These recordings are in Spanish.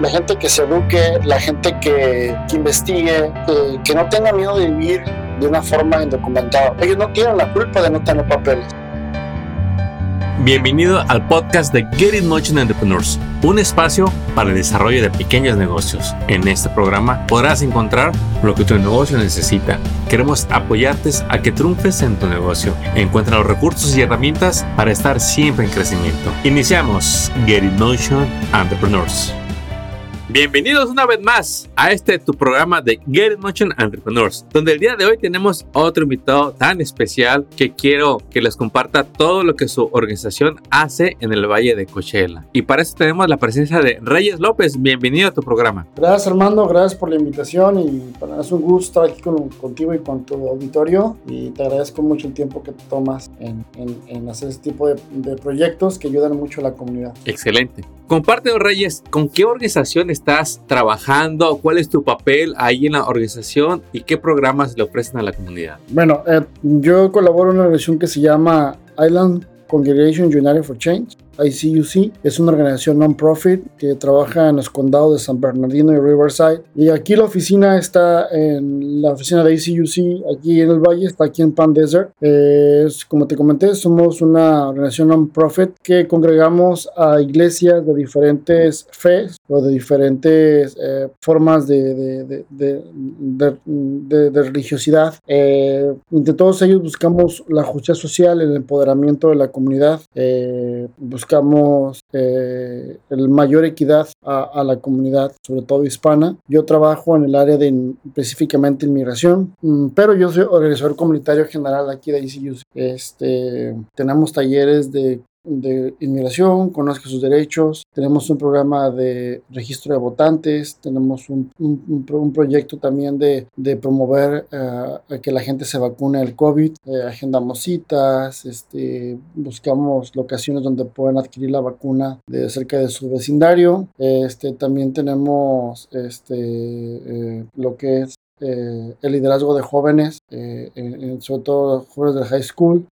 la gente que se eduque, la gente que, que investigue, que no tenga miedo de vivir de una forma indocumentada. Ellos no tienen la culpa de no tener papeles. Bienvenido al podcast de Get It Motion Entrepreneurs, un espacio para el desarrollo de pequeños negocios. En este programa podrás encontrar lo que tu negocio necesita. Queremos apoyarte a que triunfes en tu negocio. Encuentra los recursos y herramientas para estar siempre en crecimiento. Iniciamos Get It Motion Entrepreneurs. Bienvenidos una vez más a este tu programa de Get in Motion Entrepreneurs, donde el día de hoy tenemos otro invitado tan especial que quiero que les comparta todo lo que su organización hace en el Valle de Coachella. Y para eso tenemos la presencia de Reyes López. Bienvenido a tu programa. Gracias Armando, gracias por la invitación y para mí es un gusto estar aquí contigo y con tu auditorio y te agradezco mucho el tiempo que tomas en, hacer este tipo de, de proyectos que ayudan mucho a la comunidad. Excelente. Comparte, Reyes, ¿con qué organización estás trabajando? ¿Cuál es tu papel ahí en la organización? ¿Y qué programas le ofrecen a la comunidad? Bueno, eh, yo colaboro en una organización que se llama Island Congregation United for Change. ICUC. Es una organización non-profit que trabaja en los condados de San Bernardino y Riverside. Y aquí la oficina está en la oficina de ICUC, aquí en el Valle, está aquí en Pan Desert. como te comenté, somos una organización non-profit que congregamos a iglesias de diferentes fe o de diferentes eh, formas de, de, de, de religiosidad. Eh, entre todos ellos buscamos la justicia social, el empoderamiento de la comunidad. Eh, buscamos eh, el mayor equidad a, la comunidad, sobre todo hispana. Yo trabajo en el área de específicamente inmigración, mm, pero yo soy organizador comunitario general aquí de ICU. Este, tenemos talleres de de inmigración, conozca sus derechos, tenemos un programa de registro de votantes, tenemos un, un, proyecto también de, de promover uh, que la gente se vacune el COVID, eh, agendamos citas, este, buscamos locaciones donde puedan adquirir la vacuna de cerca de su vecindario, este, también tenemos este, eh, lo que es eh, el liderazgo de jóvenes, eh, sobre todo jóvenes del high school.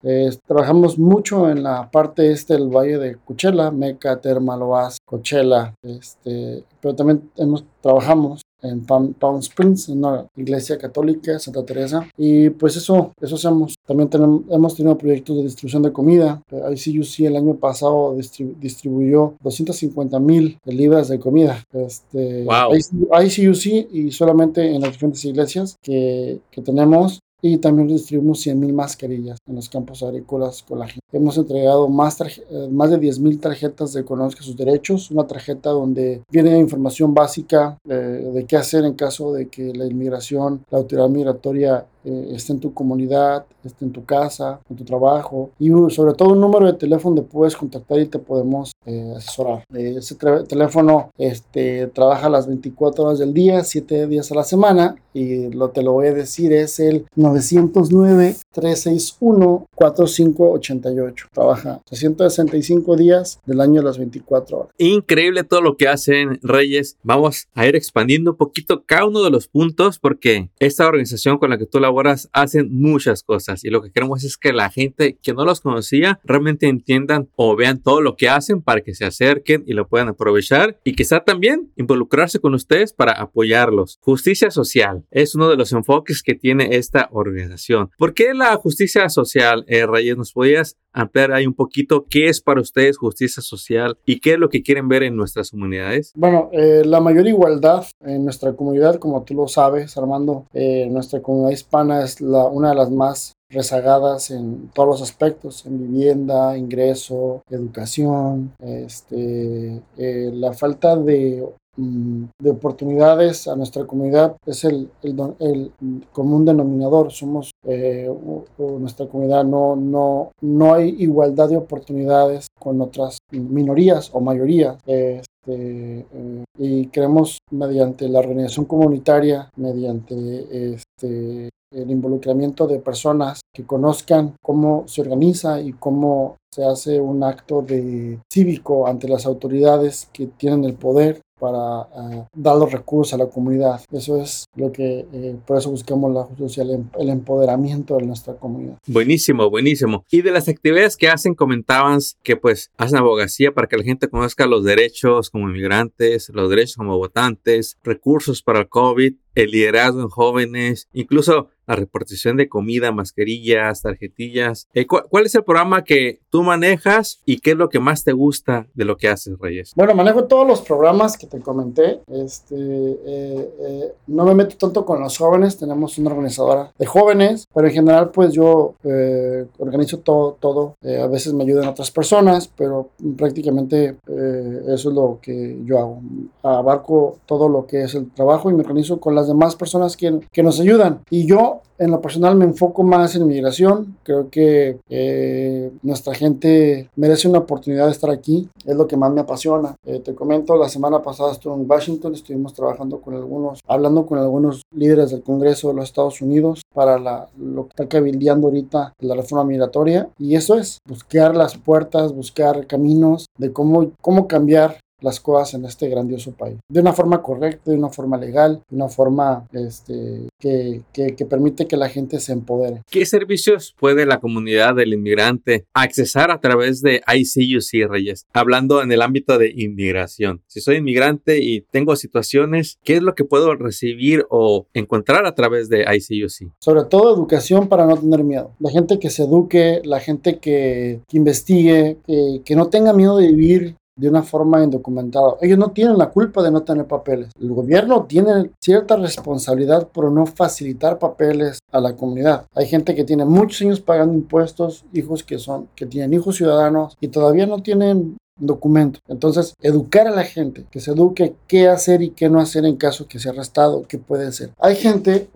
trabajamos mucho en la parte este del Valle de Cuchela, Meca, Terma, Loaz, Coachella, este, pero también hemos, trabajamos en Palm, Springs, en una iglesia católica, Santa Teresa. Y pues eso, eso hacemos. También tenemos, hemos tenido proyectos de distribución de comida. ICUC el año pasado distribuyó 250 mil libras de comida. Este, wow. ICUC y solamente en las diferentes iglesias que, que tenemos y también distribuimos 100.000 mascarillas en los campos agrícolas con la gente. Hemos entregado más, eh, más de 10.000 tarjetas de Conozca sus derechos, una tarjeta donde viene información básica eh, de qué hacer en caso de que la inmigración, la autoridad migratoria eh, esté en tu comunidad, esté en tu casa, en tu trabajo y sobre todo un número de teléfono donde puedes contactar y te podemos eh, asesorar. Eh, ese teléfono este, trabaja las 24 horas del día, 7 días a la semana y lo te lo voy a decir es el 909 361 4588. Trabaja 365 días del año a las 24 horas. Increíble todo lo que hacen Reyes. Vamos a ir expandiendo un poquito cada uno de los puntos porque esta organización con la que tú hacen muchas cosas y lo que queremos es que la gente que no los conocía realmente entiendan o vean todo lo que hacen para que se acerquen y lo puedan aprovechar y quizá también involucrarse con ustedes para apoyarlos. Justicia social es uno de los enfoques que tiene esta organización. ¿Por qué la justicia social, eh, Reyes? ¿Nos podías ampliar ahí un poquito qué es para ustedes justicia social y qué es lo que quieren ver en nuestras comunidades? Bueno, eh, la mayor igualdad en nuestra comunidad, como tú lo sabes, Armando, eh, nuestra comunidad hispana es la, una de las más rezagadas en todos los aspectos, en vivienda, ingreso, educación, este, eh, la falta de, mm, de, oportunidades a nuestra comunidad es el, el, común denominador. Somos, eh, nuestra comunidad no, no, no hay igualdad de oportunidades con otras minorías o mayorías. Este, eh, y queremos mediante la organización comunitaria, mediante este, el involucramiento de personas que conozcan cómo se organiza y cómo se hace un acto de cívico ante las autoridades que tienen el poder para uh, dar los recursos a la comunidad. Eso es lo que, eh, por eso buscamos la justicia, el, el, empoderamiento de nuestra comunidad. Buenísimo, buenísimo. Y de las actividades que hacen, comentaban que pues hacen abogacía para que la gente conozca los derechos como inmigrantes, los derechos como votantes, recursos para el COVID, el liderazgo en jóvenes, incluso la repartición de comida, mascarillas, tarjetillas. Eh, ¿Cuál es el programa que tú manejas y qué es lo que más te gusta de lo que haces, Reyes? Bueno, manejo todos los programas que te comenté. Este, eh, eh, no me meto tanto con los jóvenes, tenemos una organizadora de jóvenes, pero en general pues yo organizo todo, todo. a veces me ayudan otras personas, pero prácticamente eso es lo que yo hago. Abarco todo lo que es el trabajo y me organizo con las demás personas que, que nos ayudan. Y yo en lo personal me enfoco más en migración. Creo que eh, nuestra gente merece una oportunidad de estar aquí. Es lo que más me apasiona. Eh, te comento, la semana pasada estuve en Washington, estuvimos trabajando con algunos, hablando con algunos líderes del Congreso de los Estados Unidos para la, lo que está cabildeando ahorita la reforma migratoria. Y eso es buscar las puertas, buscar caminos de cómo, cómo cambiar las cosas en este grandioso país. De una forma correcta, de una forma legal, de una forma este, que, que, que, permite que la gente se empodere. ¿Qué servicios puede la comunidad del inmigrante accesar a través de ICUC, Reyes? Hablando en el ámbito de inmigración. Si soy inmigrante y tengo situaciones, ¿qué es lo que puedo recibir o encontrar a través de ICUC? Sobre todo educación para no tener miedo. La gente que se eduque, la gente que, que investigue, que, que no tenga miedo de vivir de una forma indocumentada. Ellos no tienen la culpa de no tener papeles. El gobierno tiene cierta responsabilidad por no facilitar papeles a la comunidad. Hay gente que tiene muchos años pagando impuestos, hijos que son que tienen hijos ciudadanos y todavía no tienen documento. Entonces, educar a la gente, que se eduque qué hacer y qué no hacer en caso que sea arrestado, qué puede ser. Hay gente,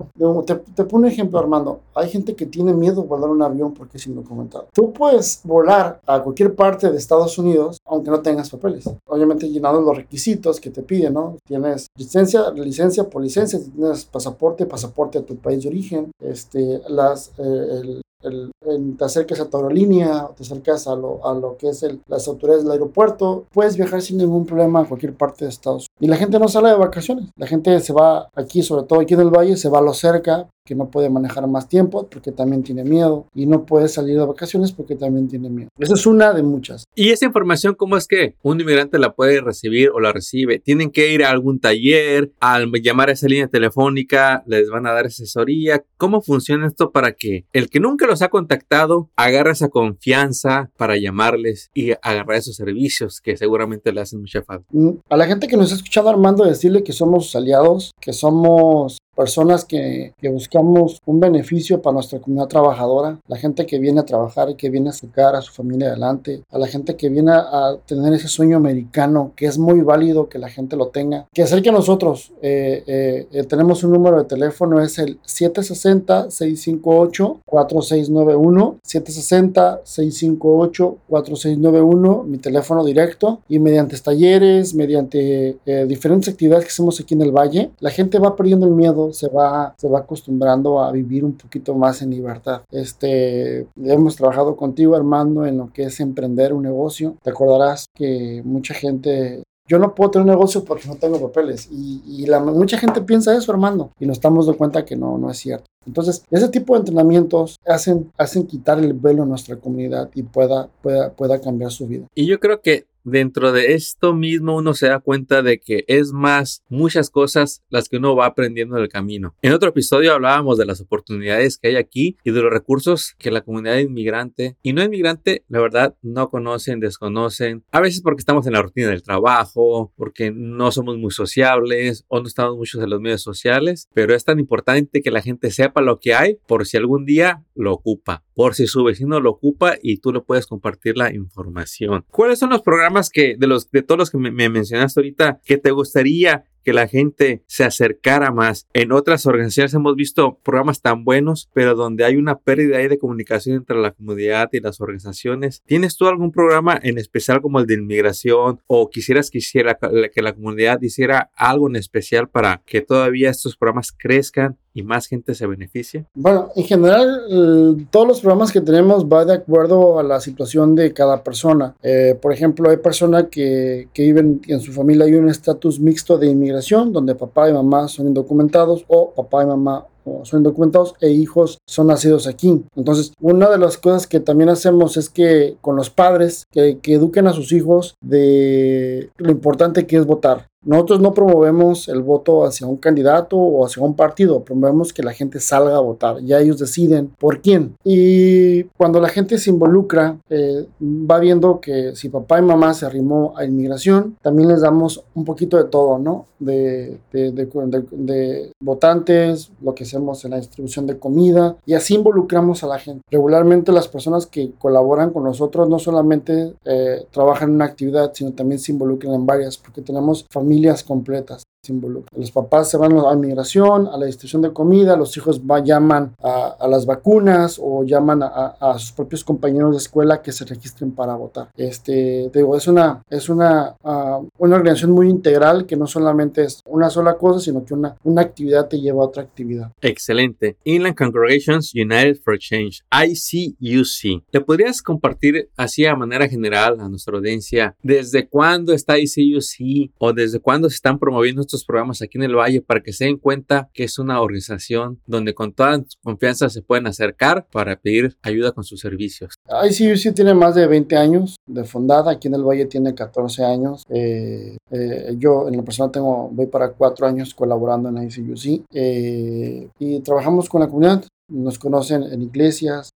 te, pongo un ejemplo Armando, hay gente que tiene miedo de volar un avión porque es indocumentado. Tú puedes volar a cualquier parte de Estados Unidos aunque no tengas papeles. Obviamente llenando los requisitos que te piden, ¿no? Tienes licencia, licencia por licencia, tienes pasaporte, pasaporte a tu país de origen, este, las, eh, el, te acercas a tu aerolínea, te acercas a lo, a lo que es el, las autoridades del aeropuerto, puedes viajar sin ningún problema a cualquier parte de Estados Unidos. Y la gente no sale de vacaciones, la gente se va aquí, sobre todo aquí en el valle, se va a lo cerca, que no puede manejar más tiempo porque también tiene miedo y no puede salir de vacaciones porque también tiene miedo. Esa es una de muchas. ¿Y esa información cómo es que un inmigrante la puede recibir o la recibe? ¿Tienen que ir a algún taller, al llamar a esa línea telefónica, les van a dar asesoría? ¿Cómo funciona esto para que el que nunca los ha contactado agarre esa confianza para llamarles y agarrar esos servicios que seguramente le hacen mucha falta? Mm, a la gente que nos ha escuchado Armando decirle que somos aliados, que somos personas que, que, buscamos un beneficio para nuestra comunidad trabajadora, la gente que viene a trabajar y que viene a sacar a su familia adelante, a la gente que viene a tener ese sueño americano, que es muy válido que la gente lo tenga, que acerque a nosotros. Eh, eh, eh, tenemos un número de teléfono, es el 760-658-4691, 760-658-4691, mi teléfono directo, y mediante talleres, mediante diferentes actividades que hacemos aquí en el Valle, la gente va perdiendo el miedo se va, se va acostumbrando a vivir un poquito más en libertad. Este, hemos trabajado contigo, Armando, en lo que es emprender un negocio. Te acordarás que mucha gente yo no puedo tener un negocio porque no tengo papeles. Y, mucha gente piensa eso, Armando, y nos estamos dando cuenta que no, no es cierto. Entonces, ese tipo de entrenamientos hacen, hacen quitar el velo a nuestra comunidad y pueda, pueda, pueda cambiar su vida. Y yo creo que dentro de esto mismo uno se da cuenta de que es más muchas cosas las que uno va aprendiendo en el camino. En otro episodio hablábamos de las oportunidades que hay aquí y de los recursos que la comunidad inmigrante y no inmigrante, la verdad, no conocen, desconocen. A veces porque estamos en la rutina del trabajo, porque no somos muy sociables o no estamos muchos en los medios sociales, pero es tan importante que la gente sepa lo que hay por si algún día lo ocupa, por si su vecino lo ocupa y tú le puedes compartir la información. ¿Cuáles son los programas que de los de todos los que me, mencionaste ahorita que te gustaría que la gente se acercara más. En otras organizaciones hemos visto programas tan buenos, pero donde hay una pérdida ahí de comunicación entre la comunidad y las organizaciones. ¿Tienes tú algún programa en especial como el de inmigración o quisieras que, hiciera, que la comunidad hiciera algo en especial para que todavía estos programas crezcan y más gente se beneficie? Bueno, en general, todos los programas que tenemos va de acuerdo a la situación de cada persona. Eh, por ejemplo, hay personas que, que, viven en su familia hay un estatus mixto de inmigración, donde papá y mamá son indocumentados o papá y mamá son indocumentados e hijos son nacidos aquí. Entonces, una de las cosas que también hacemos es que con los padres que, que eduquen a sus hijos de lo importante que es votar. Nosotros no promovemos el voto hacia un candidato o hacia un partido, promovemos que la gente salga a votar, ya ellos deciden por quién. Y cuando la gente se involucra, eh, va viendo que si papá y mamá se arrimó a inmigración, también les damos un poquito de todo, ¿no? De, de, de, votantes, lo que hacemos en la distribución de comida, y así involucramos a la gente. Regularmente las personas que colaboran con nosotros no solamente eh, trabajan en una actividad, sino también se involucran en varias, porque tenemos familias familias completas se Los papás se van a migración, a la distribución de comida, los hijos va, llaman a, las vacunas o llaman a, sus propios compañeros de escuela que se registren para votar. Este, digo, es una, es una, uh, una organización muy integral que no solamente es una sola cosa, sino que una, una actividad te lleva a otra actividad. Excelente. Inland Congregations United for Change, ICUC. ¿Le podrías compartir así a manera general a nuestra audiencia desde cuándo está ICUC o desde cuándo se están promoviendo estos programas aquí en el Valle para que se den cuenta que es una organización donde con toda confianza se pueden acercar para pedir ayuda con sus servicios. ICUC tiene más de 20 años de fundada, aquí en el Valle tiene 14 años. Eh, eh, yo en la persona tengo, voy para 4 años colaborando en ICUC eh, y trabajamos con la comunidad nos conocen en iglesias,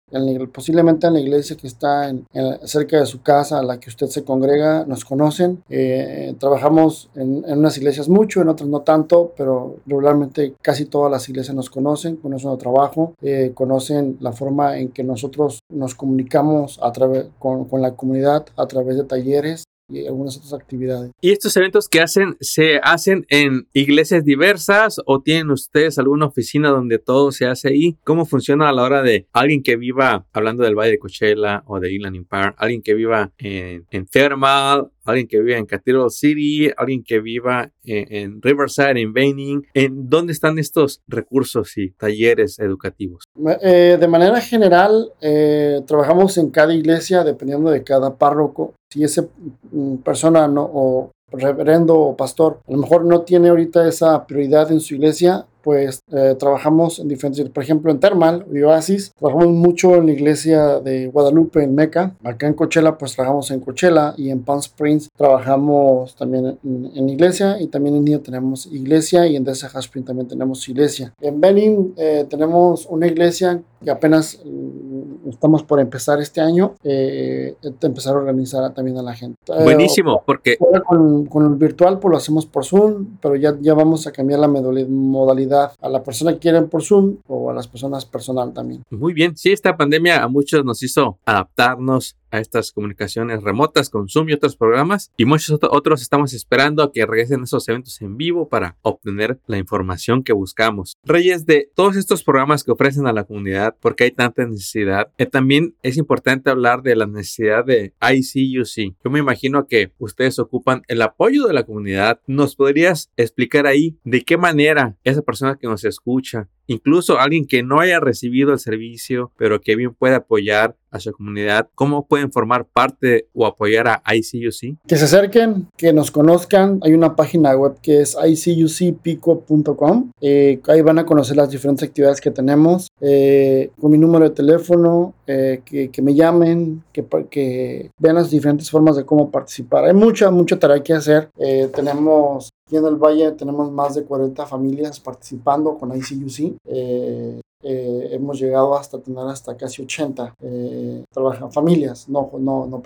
posiblemente en la iglesia que está en, cerca de su casa a la que usted se congrega, nos conocen. Eh, trabajamos en, unas iglesias mucho, en otras no tanto, pero regularmente casi todas las iglesias nos conocen, conocen nuestro trabajo, eh, conocen la forma en que nosotros nos comunicamos con la comunidad a través de talleres y algunas otras actividades. ¿Y estos eventos que hacen se hacen en iglesias diversas o tienen ustedes alguna oficina donde todo se hace ahí? ¿Cómo funciona a la hora de alguien que viva, hablando del Valle de Coachella o de Inland Empire, alguien que viva en, en Thermal alguien que viva en Cathedral City, alguien que viva en, Riverside, en Veining. ¿En dónde están estos recursos y talleres educativos? Eh, de manera general, eh, trabajamos en cada iglesia dependiendo de cada párroco. Si esa mm, persona no, o reverendo o pastor a lo mejor no tiene ahorita esa prioridad en su iglesia, pues eh, trabajamos en diferentes, por ejemplo en Thermal y Oasis, trabajamos mucho en la iglesia de Guadalupe en Meca, acá en Coachella pues trabajamos en Coachella y en Palm Springs trabajamos también en, iglesia. Y también en Nido tenemos iglesia y en Desa Spring también tenemos iglesia. En Benning eh, tenemos una iglesia que apenas mm, estamos por empezar este año, eh, empezar a organizar también a la gente. Buenísimo, porque... Con, con, el virtual pues lo hacemos por Zoom, pero ya, ya vamos a cambiar la modalidad a la persona que quieren por Zoom o a las personas personal también. Muy bien, sí, esta pandemia a muchos nos hizo adaptarnos a estas comunicaciones remotas con Zoom y otros programas y muchos otros estamos esperando a que regresen esos eventos en vivo para obtener la información que buscamos. Reyes, de todos estos programas que ofrecen a la comunidad, porque hay tanta necesidad, eh, también es importante hablar de la necesidad de ICUC. Yo me imagino que ustedes ocupan el apoyo de la comunidad. ¿Nos podrías explicar ahí de qué manera esa persona que nos escucha incluso alguien que no haya recibido el servicio, pero que bien puede apoyar a su comunidad, ¿cómo pueden formar parte o apoyar a ICUC? Que se acerquen, que nos conozcan. Hay una página web que es icucpico.com. Eh, ahí van a conocer las diferentes actividades que tenemos. Eh, con mi número de teléfono, eh, que, que, me llamen, que, que vean las diferentes formas de cómo participar. Hay mucha, mucha tarea que hacer. tenemos Aquí en el Valle tenemos más de 40 familias participando con ICUC. Eh, eh, hemos llegado hasta tener hasta casi 80 trabajan familias, no, no, no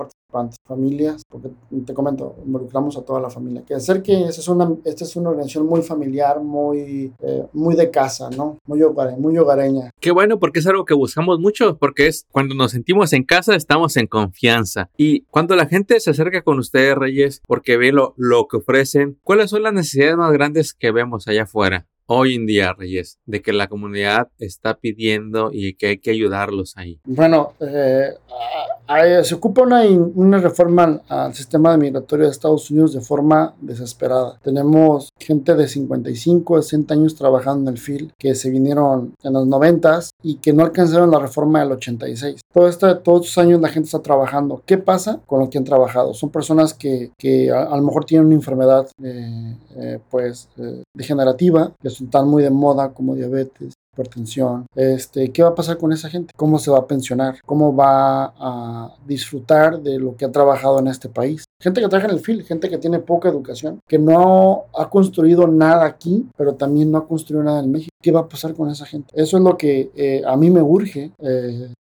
familias, porque te comento, involucramos a toda la familia. Que hacer que esta es una, esta es una organización muy familiar, muy, eh, muy de casa, ¿no? Muy, muy hogareña. Qué bueno, porque es algo que buscamos mucho, porque es cuando nos sentimos en casa, estamos en confianza. Y cuando la gente se acerca con ustedes, Reyes, porque ve lo, lo que ofrecen, ¿cuáles son las necesidades más grandes que vemos allá afuera? Hoy en día, Reyes, de que la comunidad está pidiendo y que hay que ayudarlos ahí? Bueno, eh, se ocupa una, una reforma al, sistema migratorio de Estados Unidos de forma desesperada. Tenemos gente de 55, 60 años trabajando en el FIL que se vinieron en los 90 y que no alcanzaron la reforma del 86. Todo este, todos estos años la gente está trabajando. ¿Qué pasa con lo que han trabajado? Son personas que, que a, lo mejor tienen una enfermedad eh, eh, pues, degenerativa, que están muy de moda como diabetes, hipertensión. Este, ¿Qué va a pasar con esa gente? ¿Cómo se va a pensionar? ¿Cómo va a disfrutar de lo que ha trabajado en este país? Gente que trabaja en el FIL, gente que tiene poca educación, que no ha construido nada aquí, pero también no ha construido nada en México. ¿Qué va a pasar con esa gente? Eso es lo que eh, a mí me urge eh,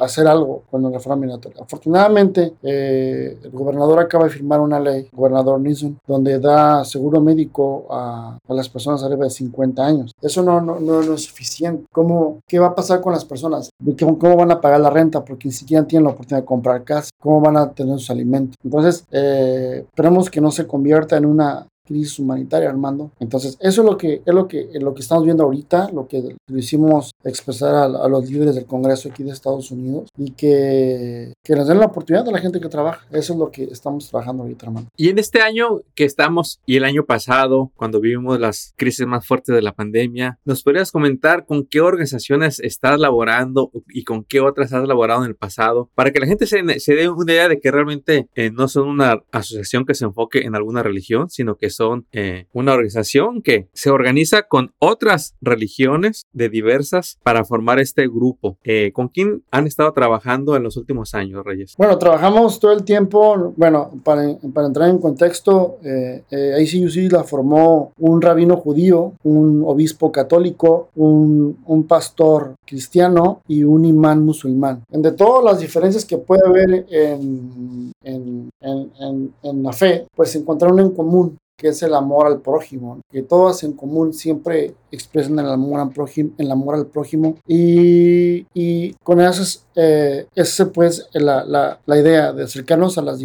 hacer algo con la reforma migratoria. Afortunadamente, eh, el gobernador acaba de firmar una ley, el gobernador Nixon, donde da seguro médico a, las personas arriba de 50 años. Eso no, no, no, no es suficiente ¿Cómo, ¿Qué va a pasar con las personas? ¿Cómo, ¿Cómo, van a pagar la renta? Porque ni siquiera tienen la oportunidad de comprar casa. ¿Cómo van a tener sus alimentos? Entonces, eh, esperemos que no se convierta en una crisis humanitaria, Armando. Entonces, eso es lo que, es lo que, lo que estamos viendo ahorita, lo que lo hicimos expresar a, los líderes del Congreso aquí de Estados Unidos y que, que nos den la oportunidad a la gente que trabaja. Eso es lo que estamos trabajando ahorita, Armando. Y en este año que estamos y el año pasado, cuando vivimos las crisis más fuertes de la pandemia, ¿nos podrías comentar con qué organizaciones estás laborando y con qué otras has laborado en el pasado para que la gente se, se dé una idea de que realmente eh, no son una asociación que se enfoque en alguna religión, sino que son eh, una organización que se organiza con otras religiones de diversas para formar este grupo. Eh, ¿Con quién han estado trabajando en los últimos años, Reyes? Bueno, trabajamos todo el tiempo, bueno, para, para entrar en contexto, eh, eh ICUC la formó un rabino judío, un obispo católico, un, un pastor cristiano y un imán musulmán. De todas las diferencias que puede haber en, en, en, en la fe, pues encontraron en común que es el amor al prójimo, que todas en común siempre expresan el amor al prójimo, el amor al prójimo. Y, y con eso eh, esa pues la, la, idea de acercarnos a las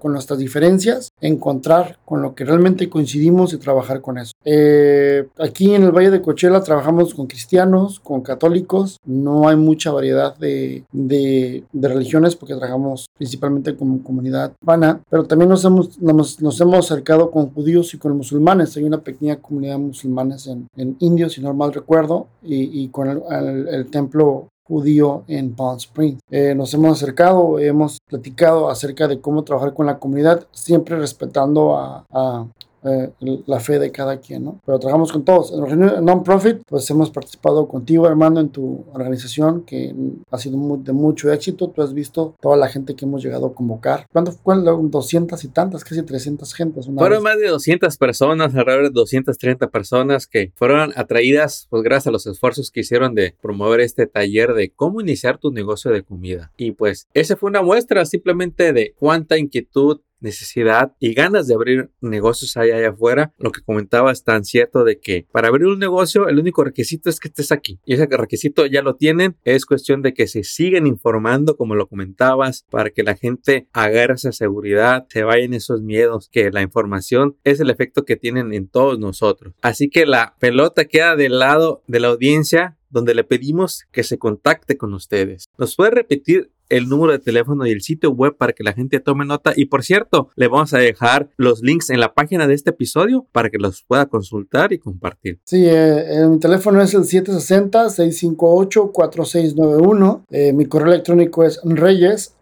con nuestras diferencias, encontrar con lo que realmente coincidimos y trabajar con eso. Eh, aquí en el Valle de Cochela trabajamos con cristianos, con católicos, no hay mucha variedad de, de, religiones porque trabajamos principalmente con comunidad hispana, pero también nos hemos, nos, hemos acercado con judíos y con musulmanes, hay una pequeña comunidad de musulmanes en, en Indio, si no mal recuerdo, y, con el, templo judío en Palm Springs. Eh, nos hemos acercado, hemos platicado acerca de cómo trabajar con la comunidad, siempre respetando a, a, eh, la fe de cada quien, ¿no? Pero trabajamos con todos. En el non-profit, pues hemos participado contigo, Armando, en tu organización, que ha sido de mucho éxito. Tú has visto toda la gente que hemos llegado a convocar. ¿Cuánto fueron? 200 y tantas, casi 300 gentes. fueron más de 200 personas, alrededor de 230 personas que fueron atraídas, pues gracias a los esfuerzos que hicieron de promover este taller de cómo iniciar tu negocio de comida. Y pues, esa fue una muestra simplemente de cuánta inquietud necesidad y ganas de abrir negocios allá, allá afuera, lo que comentaba es tan cierto de que para abrir un negocio el único requisito es que estés aquí y ese requisito ya lo tienen, es cuestión de que se siguen informando como lo comentabas para que la gente agarre esa seguridad, se vayan esos miedos, que la información es el efecto que tienen en todos nosotros. Así que la pelota queda del lado de la audiencia donde le pedimos que se contacte con ustedes. ¿Nos puede repetir el número de teléfono y el sitio web para que la gente tome nota. Y por cierto, le vamos a dejar los links en la página de este episodio para que los pueda consultar y compartir. Sí, eh, mi teléfono es el 760-658-4691. Eh, mi correo electrónico es reyes,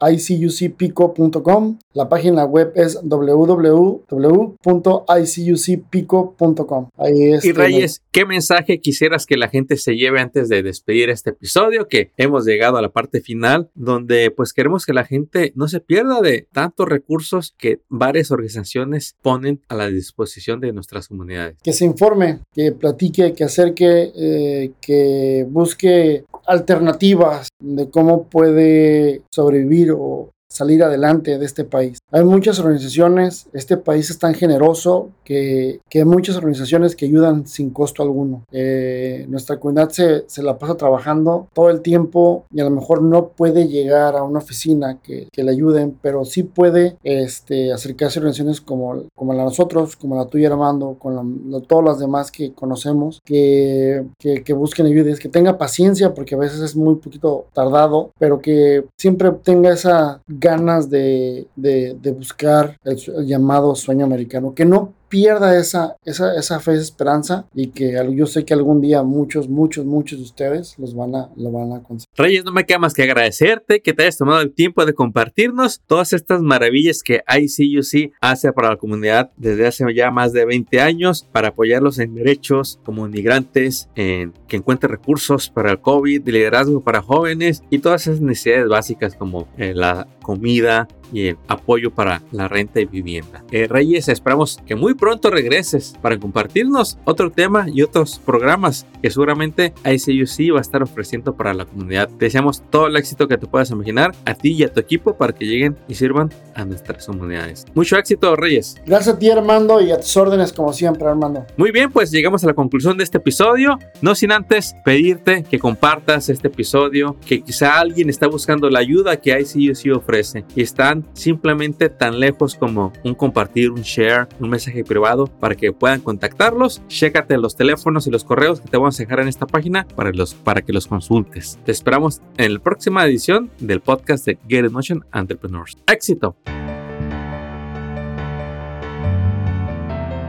La página web es www.icucpico.com. Ahí es. Y Reyes, ¿qué mensaje quisieras que la gente se lleve antes de despedir este episodio? Que hemos llegado a la parte final donde pues queremos que la gente no se pierda de tantos recursos que varias organizaciones ponen a la disposición de nuestras comunidades. Que se informe, que platique, que acerque, eh, que busque alternativas de cómo puede sobrevivir o salir adelante de este país. Hay muchas organizaciones, este país es tan generoso que, que hay muchas organizaciones que ayudan sin costo alguno. Eh, nuestra comunidad se, se, la pasa trabajando todo el tiempo y a lo mejor no puede llegar a una oficina que, que le ayuden, pero sí puede este, acercarse a organizaciones como, como la de nosotros, como la tuya Armando, con la, todas las demás que conocemos, que, que, que busquen ayudas, que tenga paciencia porque a veces es muy poquito tardado, pero que siempre tenga esa de, de, de buscar el, el, llamado sueño americano, que no pierda esa, esa, esa fe, esa esperanza y que yo sé que algún día muchos, muchos, muchos de ustedes los van a, lo van a conseguir. Reyes, no me queda más que agradecerte que te hayas tomado el tiempo de compartirnos todas estas maravillas que ICUC hace para la comunidad desde hace ya más de 20 años para apoyarlos en derechos como inmigrantes, que encuentren recursos para el COVID, liderazgo para jóvenes y todas esas necesidades básicas como eh, la comida, y el apoyo para la renta y vivienda. Eh, Reyes, esperamos que muy pronto regreses para compartirnos otro tema y otros programas que seguramente ICUC va a estar ofreciendo para la comunidad. deseamos todo el éxito que te puedas imaginar a ti y a tu equipo para que lleguen y sirvan a nuestras comunidades. Mucho éxito, Reyes. Gracias a ti, Armando, y a tus órdenes como siempre, Armando. Muy bien, pues llegamos a la conclusión de este episodio. No sin antes pedirte que compartas este episodio, que quizá alguien está buscando la ayuda que ICUC ofrece y simplemente tan lejos como un compartir, un share, un mensaje privado para que puedan contactarlos. Chécate los teléfonos y los correos que te vamos a dejar en esta página para, los, para que los consultes. Te esperamos en la próxima edición del podcast de Get in Motion Entrepreneurs. ¡Éxito!